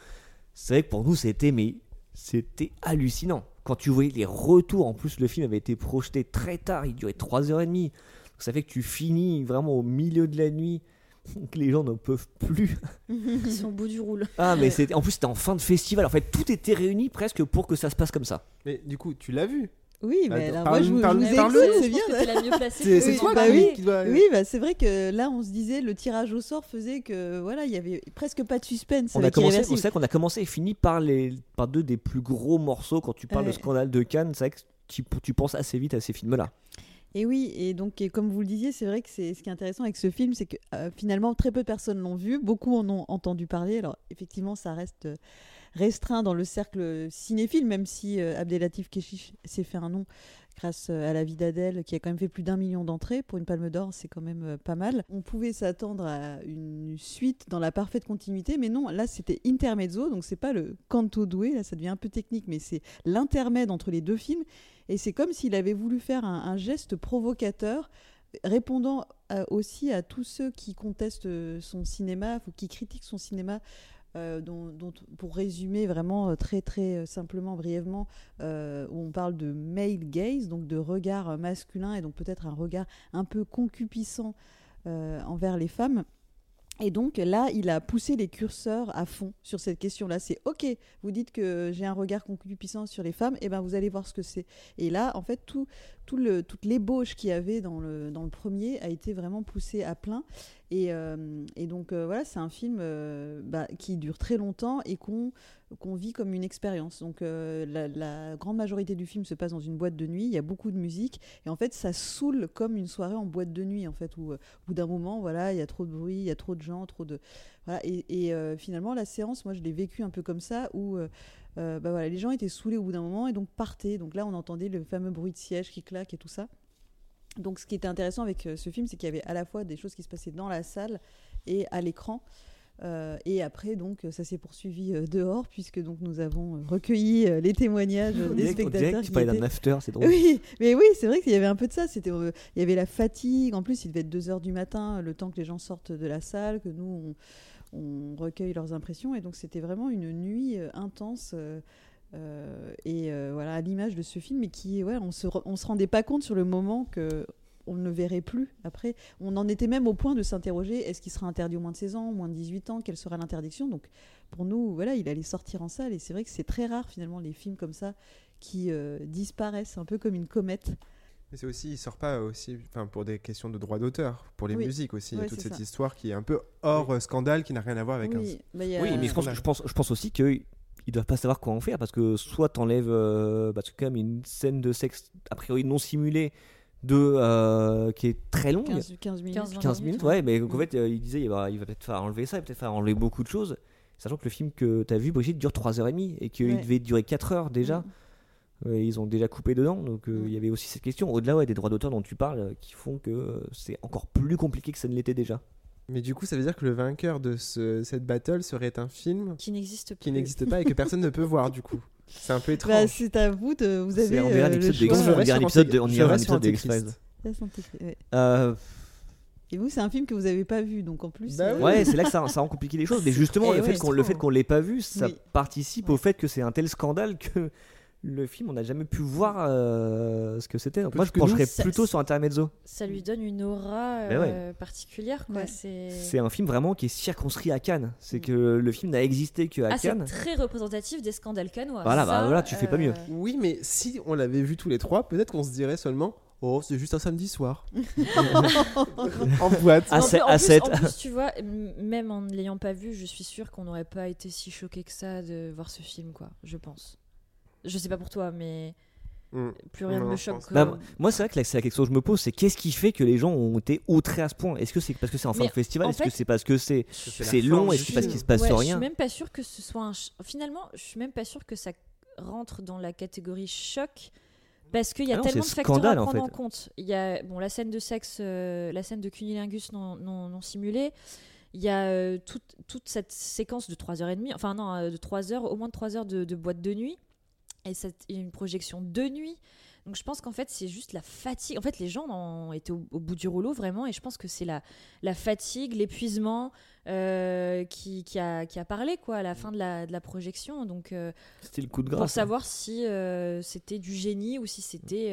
c'est vrai que pour nous c'était mais c'était hallucinant. Quand tu voyais les retours, en plus le film avait été projeté très tard, il durait 3h30. Donc ça fait que tu finis vraiment au milieu de la nuit, que les gens ne peuvent plus. Ils sont au bout du roule. Ah mais c'était en plus c'était en fin de festival, en fait tout était réuni presque pour que ça se passe comme ça. Mais du coup, tu l'as vu? Oui, mais alors moi je vous, parle- je vous c'est bien. t'es la mieux placée C'est- c'est toi, bah oui, qui doit- oui, bah c'est vrai que là on se disait le tirage au sort faisait que voilà, il y avait presque pas de suspense. On a avec commencé, c'est vrai qu'on a commencé et fini par les par deux des plus gros morceaux quand tu parles Ouais. de scandale de Cannes, c'est vrai que tu, tu penses assez vite à ces films-là. Et oui, et donc et comme vous le disiez, c'est vrai que c'est ce qui est intéressant avec ce film, c'est que euh, finalement très peu de personnes l'ont vu, beaucoup en ont entendu parler. Alors effectivement, ça reste euh, restreint dans le cercle cinéphile, même si euh, Abdelatif Keshish s'est fait un nom grâce euh, à la vie d'Adèle, qui a quand même fait plus d'un million d'entrées pour une Palme d'Or, c'est quand même euh, pas mal. On pouvait s'attendre à une suite dans la parfaite continuité, mais non, là c'était intermezzo, donc c'est pas le canto doué, là ça devient un peu technique, mais c'est l'intermède entre les deux films. Et c'est comme s'il avait voulu faire un, un geste provocateur, répondant aussi à tous ceux qui contestent son cinéma ou qui critiquent son cinéma. Euh, pour résumer vraiment euh, très très euh, simplement, brièvement, euh, où on parle de male gaze, donc de regard masculin et donc peut-être un regard un peu concupissant envers les femmes. Et donc là, il a poussé les curseurs à fond sur cette question-là. C'est OK, vous dites que j'ai un regard concupissant sur les femmes, et ben vous allez voir ce que c'est. Et là, en fait, tout, toute l'ébauche qu'il y avait dans le, dans le premier a été vraiment poussée à plein. Et, euh, et donc euh, voilà, c'est un film euh, bah, qui dure très longtemps et qu'on qu'on vit comme une expérience. Donc la, grande majorité du film se passe dans une boîte de nuit, il y a beaucoup de musique, et en fait ça saoule comme une soirée en boîte de nuit, en fait, où au bout d'un moment, voilà, il y a trop de bruit, il y a trop de gens, trop de... Voilà, et finalement, la séance, moi je l'ai vécue un peu comme ça, où... bah voilà, les gens étaient saoulés au bout d'un moment et donc partaient. Donc là, on entendait le fameux bruit de siège qui claque et tout ça. Donc, ce qui était intéressant avec euh, ce film, c'est qu'il y avait à la fois des choses qui se passaient dans la salle et à l'écran. Euh, et après, donc, ça s'est poursuivi euh, dehors, puisque donc nous avons euh, recueilli euh, les témoignages euh, On des on spectateurs. que tu parlais d'un after, c'est drôle. Oui, mais oui, c'est vrai qu'il y avait un peu de ça. C'était, euh, il y avait la fatigue. En plus, il devait être 2 heures du matin, le temps que les gens sortent de la salle, que nous on, on recueille leurs impressions. Et donc, c'était vraiment une nuit euh, intense. Euh, et euh, voilà, à l'image de ce film, mais qui, ouais, on se, on se rendait pas compte sur le moment que on ne le verrait plus. Après, on en était même au point de s'interroger est-ce qu'il sera interdit au moins de 16 ans, au moins de 18 ans Quelle sera l'interdiction? Donc, pour nous, voilà, il allait sortir en salle. Et c'est vrai que c'est très rare, finalement, les films comme ça qui euh, disparaissent un peu comme une comète. Mais c'est aussi, il sort pas aussi, enfin pour des questions de droit d'auteur, pour les Oui. musiques aussi. il y a Ouais, toute cette ça. histoire qui est un peu hors scandale, qui n'a rien à voir avec Oui, un. bah, a- Oui, mais je pense, je pense, je pense aussi qu'ils doivent pas savoir quoi en faire parce que soit t'enlèves, euh, parce que quand même une scène de sexe a priori non simulée de euh, qui est très longue, 15, 15 minutes. 15, 15 minutes, ouais, mais donc, en Mm. fait euh, il disait il va, il va peut-être faire enlever ça, il va peut-être faire enlever beaucoup de choses, sachant que le film que t'as vu Brigitte dure 3h30 et qu'il Ouais. devait durer 4 heures déjà. Mm. Ils ont déjà coupé dedans, donc euh, Mm. il y avait aussi cette question, au-delà ouais, des droits d'auteur dont tu parles, qui font que c'est encore plus compliqué que ça ne l'était déjà. Mais du coup, ça veut dire que le vainqueur de ce- cette battle serait un film Qui n'existe plus. qui n'existe pas et que personne ne peut voir du coup. C'est un peu étrange. Bah, c'est à vous de. Vous avez. on verra euh, l'épisode le de choix. X- Je on reste dirait un sur épisode de- on. Euh, Et vous, c'est un film que vous n'avez pas vu, donc en plus. Bah euh, oui. Ouais, c'est là que ça, ça rend compliqué les choses. Mais justement, Eh le ouais, fait qu'on le fait qu'on l'ait pas vu, ça Oui. participe au fait que c'est un tel scandale que le film, on n'a jamais pu voir euh, ce que c'était. Donc Moi, je que nous, pencherais ça- plutôt sur Intermezzo. Ça lui donne une aura ouais. euh, particulière. Ouais. C'est C'est un film vraiment qui est circonscrit à Cannes. C'est que le film n'a existé qu'à ah, c'est Cannes. très représentatif des scandales canois. Voilà, bah, voilà, tu fais pas mieux. euh, Oui, mais si on l'avait vu tous les trois, peut-être qu'on se dirait seulement Oh, c'est juste un samedi soir. en boîte. À en plus- en à. En plus, tu vois, même en ne l'ayant pas vu, je suis sûre qu'on n'aurait pas été si choqué que ça de voir ce film, quoi. Je pense. Je sais pas pour toi, mais Mm. plus rien ne me choque. Bah, moi, c'est vrai que la- c'est la question que je me pose, c'est qu'est-ce qui fait que les gens ont été outrés à ce point? Est-ce que c'est parce que c'est en fin de festival? Est-ce que c'est parce que c'est long? Est-ce que c'est parce qu'il se passe Ouais, Je rien suis même pas sûre que ce soit un. ch- Finalement, je suis même pas sûre que ça rentre dans la catégorie choc. Parce qu'il y a Ah non, tellement de facteurs scandale, à en prendre fait. en compte. Il y a bon, la scène de sexe, euh, la scène de cunilingus non, non, non simulée. Il y a euh, toute, toute cette séquence de 3h30, enfin non, euh, de 3 heures, au moins de 3 heures de, de boîte de nuit. Et cette- il y a une projection de nuit. Donc je pense qu'en fait, c'est juste la fatigue. En fait, les gens ont été au, au bout du rouleau, vraiment. Et je pense que c'est la, la fatigue, l'épuisement euh, qui, qui, a, qui a parlé quoi, à la fin de la, de la projection. Donc, euh, C'était le coup de grâce. pour hein. savoir si euh, c'était du génie ou si c'était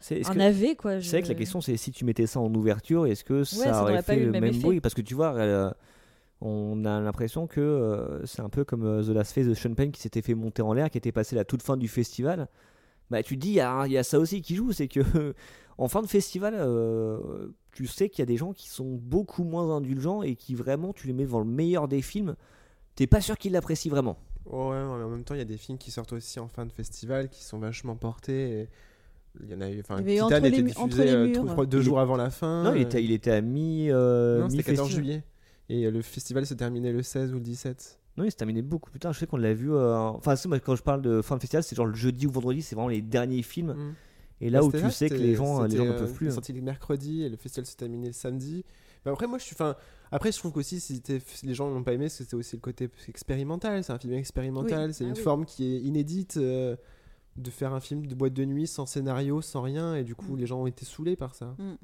C'est- un que- quoi. C'est vrai que la question, c'est si tu mettais ça en ouverture, est-ce que ça, ça aurait pas fait eu le même, même bruit? Parce que tu vois, on a l'impression que euh, c'est un peu comme euh, The Last Face de Sean Penn qui s'était fait monter en l'air, qui était passé à la toute fin du festival. Bah, tu te dis, il y, a il y a ça aussi qui joue, c'est que en fin de festival, euh, tu sais qu'il y a des gens qui sont beaucoup moins indulgents et qui vraiment, tu les mets devant le meilleur des films, t'es pas sûr qu'ils l'apprécient vraiment. Ouais, mais en même temps, il y a des films qui sortent aussi en fin de festival qui sont vachement portés. et Il y en a eu. Enfin, Titan était diffusé euh, murs. deux jours avant la fin. non, il était, il était à mi. euh, non, c'était 14 mi-festival. juillet. Et euh, le festival se terminait le 16 ou le 17. Non, il s'est terminé beaucoup plus tard. Je sais qu'on l'a vu. euh, Enfin, moi, quand je parle de fin de festival, c'est genre le jeudi ou vendredi, c'est vraiment les derniers films. Mm. Et là Bah, où tu sais que les gens, les c'était, gens n'en euh, peuvent plus. hein. sorti le mercredi et le festival se terminait le samedi. Mais après, moi, je suis. Enfin, après, je trouve qu'aussi, si les gens n'ont pas aimé, parce que c'était aussi le côté expérimental. C'est un film expérimental. C'est Ah une oui. forme qui est inédite. euh, de faire un film de boîte de nuit sans scénario, sans rien, et du Mm. coup, les gens ont été saoulés par ça. Mm.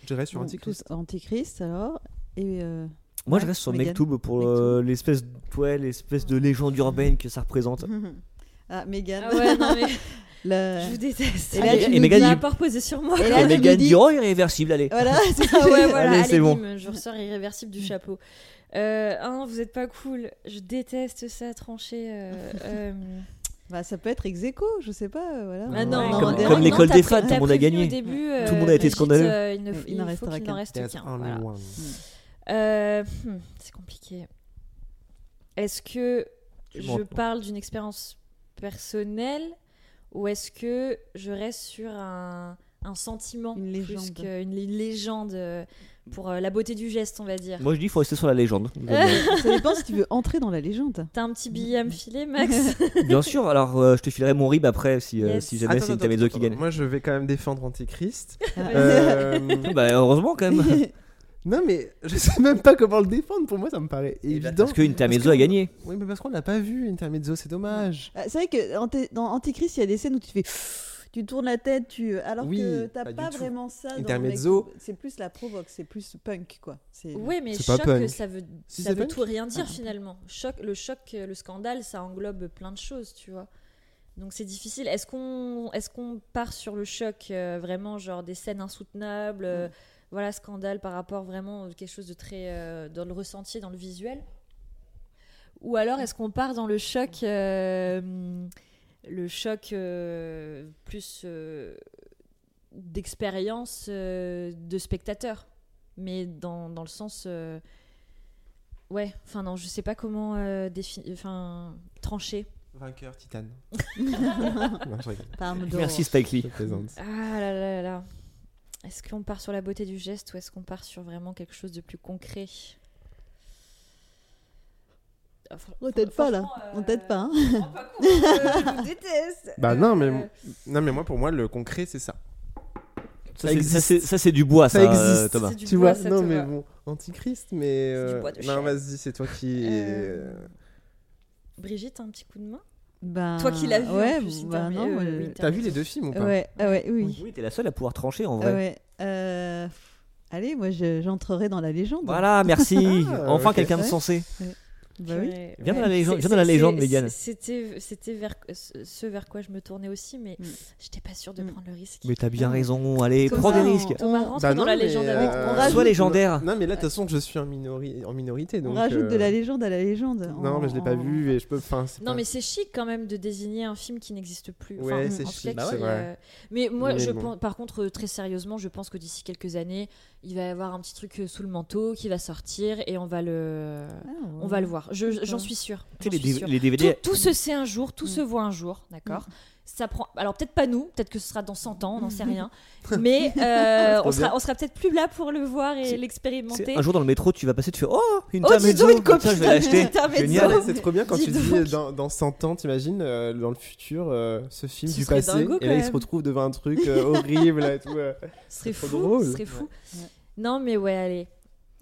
Je dirais sur Antichrist. tous Antichrist alors. Et euh, Moi, je reste sur. Mektoub pour euh, l'espèce ouais, l'espèce de légende urbaine que ça représente. ah, Megan. Ah ouais, non, mais La- je vous déteste. Et là, Et et a pas reposé sur moi. Et là, et dit oh irréversible, allez. Voilà, c'est ça. Ouais, voilà, Allez, allez, c'est bon. bim, je ressors irréversible du chapeau. Euh, non, vous êtes pas cool. Je déteste ça, trancher. euh, euh. Bah, ça peut être ex aequo, je sais pas. Voilà. Ah non, Ouais, non, comme- non, comme non, l'école des fans, tout le monde a gagné. Au début, Tout le monde a été scandaleux. il, ne, Il il n'en faut restera qu'il qu'un. n'en reste qu'un. Euh, hmm, c'est compliqué. Est-ce que Tu je parle d'une expérience personnelle ou est-ce que je reste sur un, un sentiment Une plus légende. qu'une lé- légende euh, pour euh, la beauté du geste, on va dire? Moi, je dis il faut rester sur la légende. Ça dépend si tu veux entrer dans la légende. T'as un petit billet à me filer, Max? Bien sûr. Alors, euh, je te filerai mon rib après si, euh, Yes. si jamais c'est attends, qui gagne. Moi, je vais quand même défendre Antichrist. Ah. Euh, Bah heureusement quand même. Non, mais je sais même pas comment le défendre. Pour moi, ça me paraît évident. Parce que Intermezzo a gagné. Oui, mais parce qu'on l'a pas vu, Intermezzo, c'est dommage. Ah, C'est vrai que dans Antichrist, il y a des scènes où tu fais. Tu tournes la tête, tu... alors Oui, que t'as pas pas, du tout. vraiment ça. dans Intermezzo. Mec- C'est plus la provoque, c'est plus punk quoi. C'est Oui, mais C'est pas choc, punk. ça veut, Si, ça c'est veut punk. tout rien dire finalement. Choc, le choc, euh, le scandale, ça englobe plein de choses, tu vois. Donc c'est difficile. Est-ce qu'on est qu'on part sur le choc euh, vraiment genre des scènes insoutenables, euh, voilà scandale par rapport vraiment à quelque chose de très euh, dans le ressenti, dans le visuel Ou alors est-ce qu'on part dans le choc, euh, le choc euh, plus euh, d'expérience euh, de spectateur, mais dans, dans le sens euh, ouais, enfin non, je sais pas comment euh, enfin trancher. Vainqueur, Titan. non, je rigole. Palme d'or. Merci Spike Lee. Ah là là là là. Est-ce qu'on part sur la beauté du geste ou est-ce qu'on part sur vraiment quelque chose de plus concret? Ah, fr- On t'aide pas là, franchement, on t'aide pas. hein. euh, je pas court, euh, je vous déteste. Bah non, mais, Euh, non, mais moi, pour moi, le concret, c'est ça. Ça, Ça c'est- du bois, ça, Ça euh, existe. Thomas. Tu bois, vois, ça, non, Thomas. mais bon, Antichrist, mais. C'est du euh, bois de non, vas-y, c'est toi qui. Euh, euh, Brigitte, un petit coup de main? Ben, Toi qui l'as vu en ouais, plus, Interme- non, euh, oui. T'as vu les deux films ou pas Ouais, ah ouais, oui. Oui, t'es la seule à pouvoir trancher en Ah vrai. ouais. euh, Allez, moi je- j'entrerai dans la légende. Voilà, merci. Ah, enfin quelqu'un de Ouais. sensé. Bah oui. Viens dans la légende- viens dans la légende, Mégane. C'était, c'était vers ce vers quoi je me tournais aussi, mais Mm. j'étais pas sûre de Mm. prendre le risque. Mais t'as bien Ah. raison. Allez, prends des on- risques. Thomas, rentre Bah dans non, la mais, légende euh, avec on rajoute- Sois légendaire. Non, mais là, de toute façon, je suis en, minori- en minorité. Donc, On rajoute de euh, la légende à la légende. Non, en- mais je l'ai pas en- vu et je peux. Enfin, Non, pas- mais c'est chic quand même de désigner un film qui n'existe plus. Ouais, c'est chic, cas, vrai. euh, Mais moi, Mais je bon. pense, par contre, euh, très sérieusement, je pense que d'ici quelques années, il va y avoir un petit truc euh, sous le manteau qui va sortir et on va le, Ah, ouais. on va le voir. Je-. J'en suis sûre. Tu sais, J'en les, suis D- sûre. les DVD. Tout, tout se sait un jour, tout Mm. se voit un jour, d'accord ça prend. Alors peut-être pas nous, peut-être que ce sera dans 100 ans, on n'en sait rien. Mais euh, on, sera, on sera peut-être plus là pour le voir et C'est- l'expérimenter. C'est- Un jour dans le métro, tu vas passer, tu fais Oh, une Oh, une Comme ça, je vais l'acheter. Génial. C'est trop bien quand Dis tu dis dans, dans 100 ans, t'imagines, euh, dans le futur, euh, ce film Ce du passé, dingo, et là il se retrouve devant un truc euh, horrible et tout. euh. Ce serait fou. drôle. Ce serait fou. Ouais. Non, mais ouais, allez.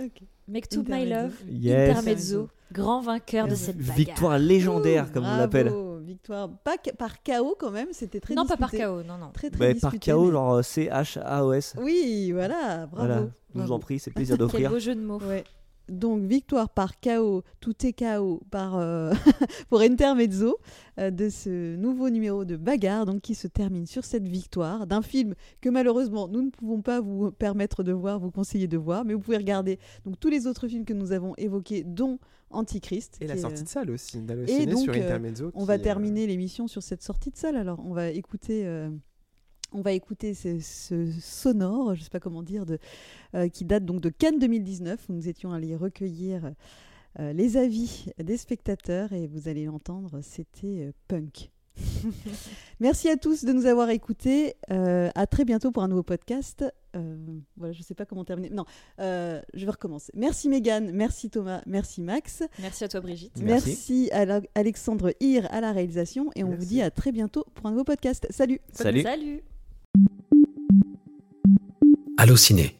Ok. Make to my love. Yes. Intermezzo. Grand vainqueur de cette bagarre. Victoire légendaire, Ouh, comme on l'appelle. Victoire. Pas par KO quand même, c'était très Non, pas par. KO, non, non. Très, très Bah, par disputé, KO, mais- genre euh, C-H-A-O-S. Oui, voilà, bravo. Voilà, je vous en prie, c'est plaisir Quel d'offrir. beau jeu de mots. Ouais. Donc victoire par KO, tout est KO par euh, pour Intermezzo euh, de ce nouveau numéro de bagarre donc qui se termine sur cette victoire d'un film que malheureusement nous ne pouvons pas vous permettre de voir, vous conseiller de voir, mais vous pouvez regarder donc tous les autres films que nous avons évoqués dont Antichrist. Et la est, sortie de salle aussi, et donc, sur euh, Intermezzo. on qui, va terminer l'émission sur cette sortie de salle. Alors, on va écouter, on va écouter ce, ce sonore, je sais pas comment dire, de, euh, qui date donc de Cannes 2019, où nous étions allés recueillir euh, les avis des spectateurs et vous allez l'entendre, c'était euh, punk. Merci à tous de nous avoir écoutés. Euh, à très bientôt pour un nouveau podcast. Euh, voilà, je sais pas comment terminer. Non, euh, je vais recommencer. Merci Mégane, merci Thomas, merci Max. Merci à toi, Brigitte. Merci. Merci à Alexandre Hir à la réalisation et on vous dit à très bientôt pour un nouveau podcast. Salut Salut. Salut. Allociné.